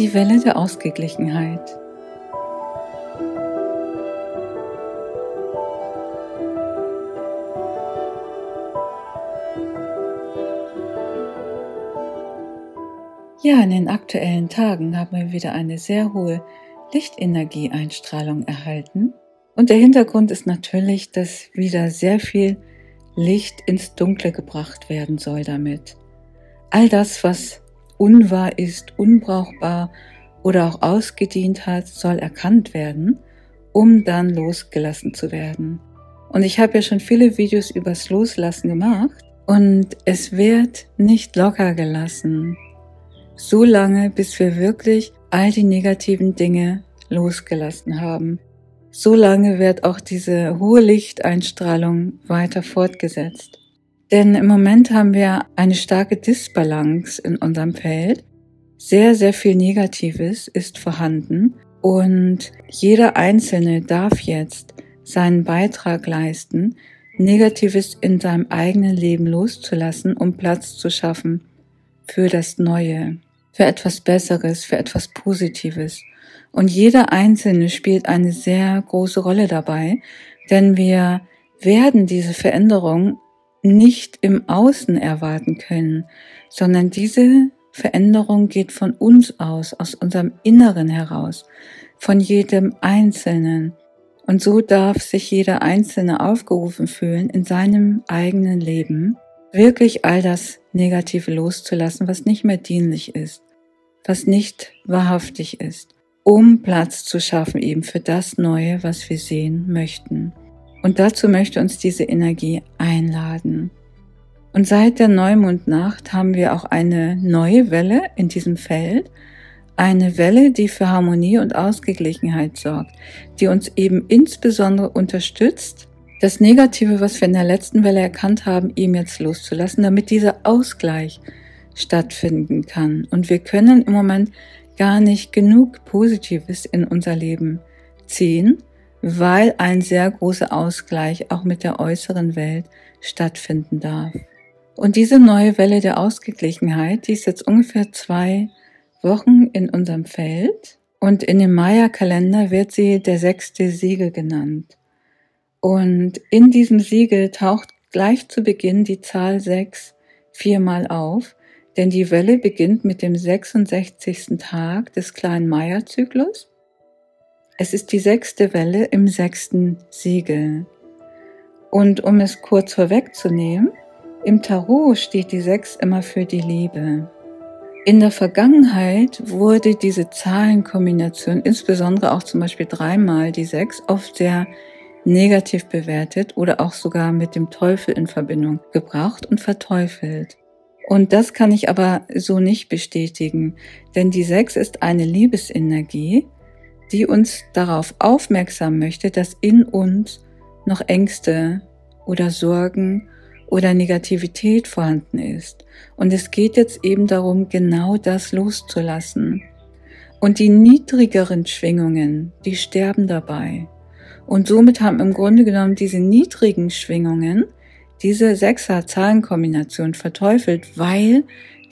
die Welle der Ausgeglichenheit. Ja, in den aktuellen Tagen haben wir wieder eine sehr hohe Lichtenergieeinstrahlung erhalten. Und der Hintergrund ist natürlich, dass wieder sehr viel Licht ins Dunkle gebracht werden soll damit. All das, was unwahr ist, unbrauchbar oder auch ausgedient hat, soll erkannt werden, um dann losgelassen zu werden. Und ich habe ja schon viele Videos übers Loslassen gemacht und es wird nicht locker gelassen, so lange, bis wir wirklich all die negativen Dinge losgelassen haben. So lange wird auch diese hohe Lichteinstrahlung weiter fortgesetzt. Denn im Moment haben wir eine starke Disbalance in unserem Feld. Sehr, sehr viel Negatives ist vorhanden und jeder Einzelne darf jetzt seinen Beitrag leisten, Negatives in seinem eigenen Leben loszulassen, um Platz zu schaffen für das Neue, für etwas Besseres, für etwas Positives. Und jeder Einzelne spielt eine sehr große Rolle dabei, denn wir werden diese Veränderung nicht im Außen erwarten können, sondern diese Veränderung geht von uns aus, aus unserem Inneren heraus, von jedem Einzelnen. Und so darf sich jeder Einzelne aufgerufen fühlen, in seinem eigenen Leben wirklich all das Negative loszulassen, was nicht mehr dienlich ist, was nicht wahrhaftig ist um Platz zu schaffen eben für das Neue, was wir sehen möchten. Und dazu möchte uns diese Energie einladen. Und seit der Neumondnacht haben wir auch eine neue Welle in diesem Feld, eine Welle, die für Harmonie und Ausgeglichenheit sorgt, die uns eben insbesondere unterstützt, das Negative, was wir in der letzten Welle erkannt haben, ihm jetzt loszulassen, damit dieser Ausgleich stattfinden kann. Und wir können im Moment gar nicht genug Positives in unser Leben ziehen, weil ein sehr großer Ausgleich auch mit der äußeren Welt stattfinden darf. Und diese neue Welle der Ausgeglichenheit, die ist jetzt ungefähr zwei Wochen in unserem Feld und in dem Maya-Kalender wird sie der sechste Siegel genannt. Und in diesem Siegel taucht gleich zu Beginn die Zahl sechs viermal auf denn die Welle beginnt mit dem 66. Tag des kleinen Maya-Zyklus. Es ist die sechste Welle im sechsten Siegel. Und um es kurz vorwegzunehmen, im Tarot steht die Sechs immer für die Liebe. In der Vergangenheit wurde diese Zahlenkombination, insbesondere auch zum Beispiel dreimal die Sechs, oft sehr negativ bewertet oder auch sogar mit dem Teufel in Verbindung gebracht und verteufelt. Und das kann ich aber so nicht bestätigen, denn die Sechs ist eine Liebesenergie, die uns darauf aufmerksam möchte, dass in uns noch Ängste oder Sorgen oder Negativität vorhanden ist. Und es geht jetzt eben darum, genau das loszulassen. Und die niedrigeren Schwingungen, die sterben dabei. Und somit haben im Grunde genommen diese niedrigen Schwingungen diese Sechser-Zahlenkombination verteufelt, weil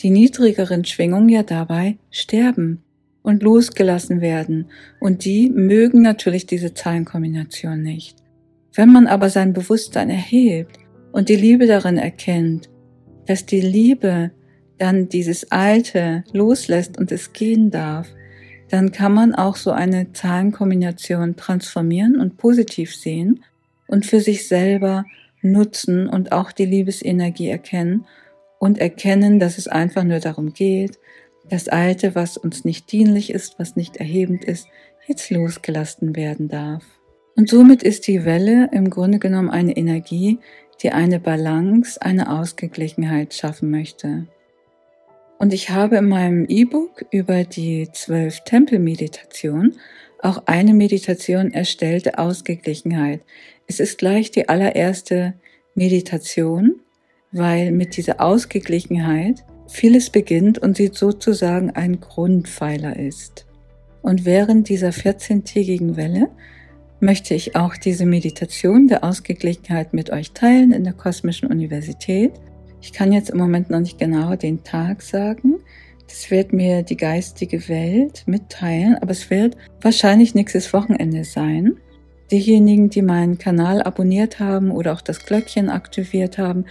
die niedrigeren Schwingungen ja dabei sterben und losgelassen werden. Und die mögen natürlich diese Zahlenkombination nicht. Wenn man aber sein Bewusstsein erhebt und die Liebe darin erkennt, dass die Liebe dann dieses Alte loslässt und es gehen darf, dann kann man auch so eine Zahlenkombination transformieren und positiv sehen und für sich selber nutzen und auch die Liebesenergie erkennen und erkennen, dass es einfach nur darum geht, das Alte, was uns nicht dienlich ist, was nicht erhebend ist, jetzt losgelassen werden darf. Und somit ist die Welle im Grunde genommen eine Energie, die eine Balance, eine Ausgeglichenheit schaffen möchte. Und ich habe in meinem E-Book über die zwölf Tempelmeditation auch eine Meditation erstellte Ausgeglichenheit. Es ist gleich die allererste Meditation, weil mit dieser Ausgeglichenheit vieles beginnt und sie sozusagen ein Grundpfeiler ist. Und während dieser 14-tägigen Welle möchte ich auch diese Meditation der Ausgeglichenheit mit euch teilen in der Kosmischen Universität. Ich kann jetzt im Moment noch nicht genau den Tag sagen, Das wird mir die geistige Welt mitteilen, aber es wird wahrscheinlich nächstes Wochenende sein. Diejenigen, die meinen Kanal abonniert haben oder auch das Glöckchen aktiviert haben,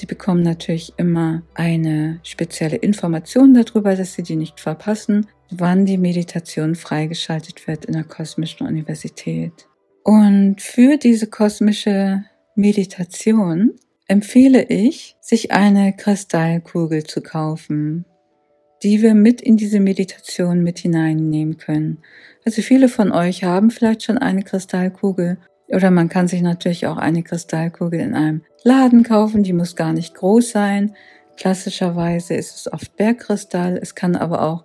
die bekommen natürlich immer eine spezielle Information darüber, dass sie die nicht verpassen, wann die Meditation freigeschaltet wird in der Kosmischen Universität. Und für diese kosmische Meditation empfehle ich, sich eine Kristallkugel zu kaufen, die wir mit in diese Meditation mit hineinnehmen können. Also viele von euch haben vielleicht schon eine Kristallkugel oder man kann sich natürlich auch eine Kristallkugel in einem Laden kaufen, die muss gar nicht groß sein. Klassischerweise ist es oft Bergkristall, es kann aber auch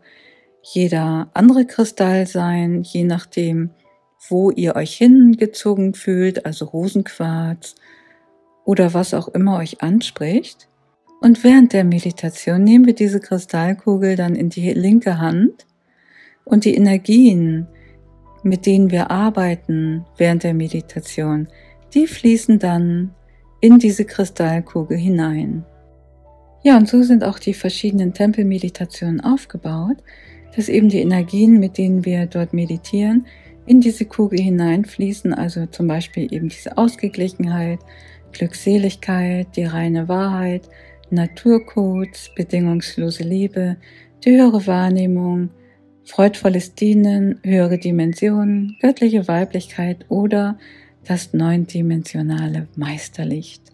jeder andere Kristall sein, je nachdem, wo ihr euch hingezogen fühlt, also Rosenquarz oder was auch immer euch anspricht. Und während der Meditation nehmen wir diese Kristallkugel dann in die linke Hand und die Energien, mit denen wir arbeiten während der Meditation, die fließen dann in diese Kristallkugel hinein. Ja, und so sind auch die verschiedenen Tempelmeditationen aufgebaut, dass eben die Energien, mit denen wir dort meditieren, in diese Kugel hineinfließen, also zum Beispiel eben diese Ausgeglichenheit, Glückseligkeit, die reine Wahrheit, Naturcodes, bedingungslose Liebe, die höhere Wahrnehmung, freudvolles Dienen, höhere Dimensionen, göttliche Weiblichkeit oder das neundimensionale Meisterlicht.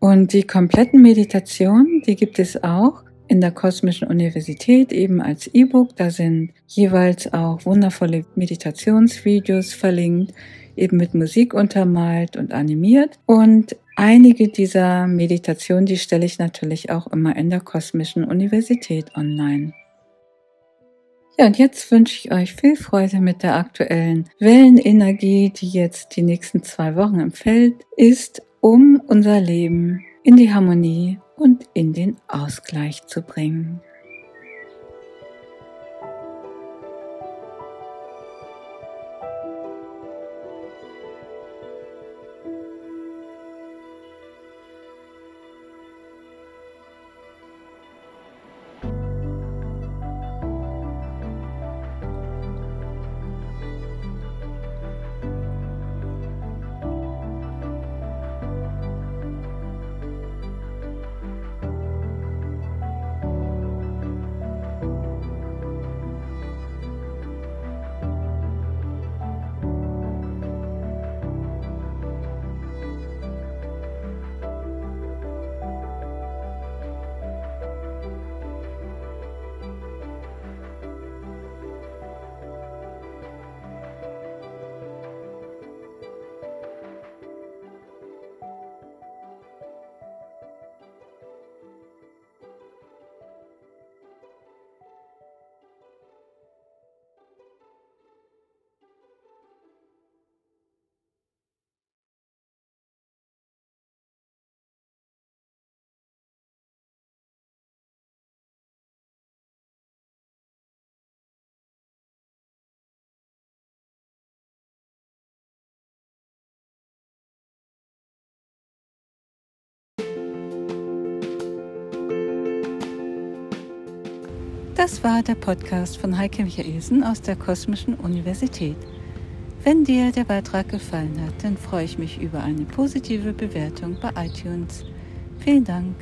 Und die kompletten Meditationen, die gibt es auch in der Kosmischen Universität eben als E-Book. Da sind jeweils auch wundervolle Meditationsvideos verlinkt, eben mit Musik untermalt und animiert. Und einige dieser Meditationen, die stelle ich natürlich auch immer in der Kosmischen Universität online. Ja, und jetzt wünsche ich euch viel Freude mit der aktuellen Wellenenergie, die jetzt die nächsten zwei Wochen im Feld ist, um unser Leben in die Harmonie und in den Ausgleich zu bringen. Das war der Podcast von Heike Michaelsen aus der Kosmischen Universität. Wenn dir der Beitrag gefallen hat, dann freue ich mich über eine positive Bewertung bei iTunes. Vielen Dank.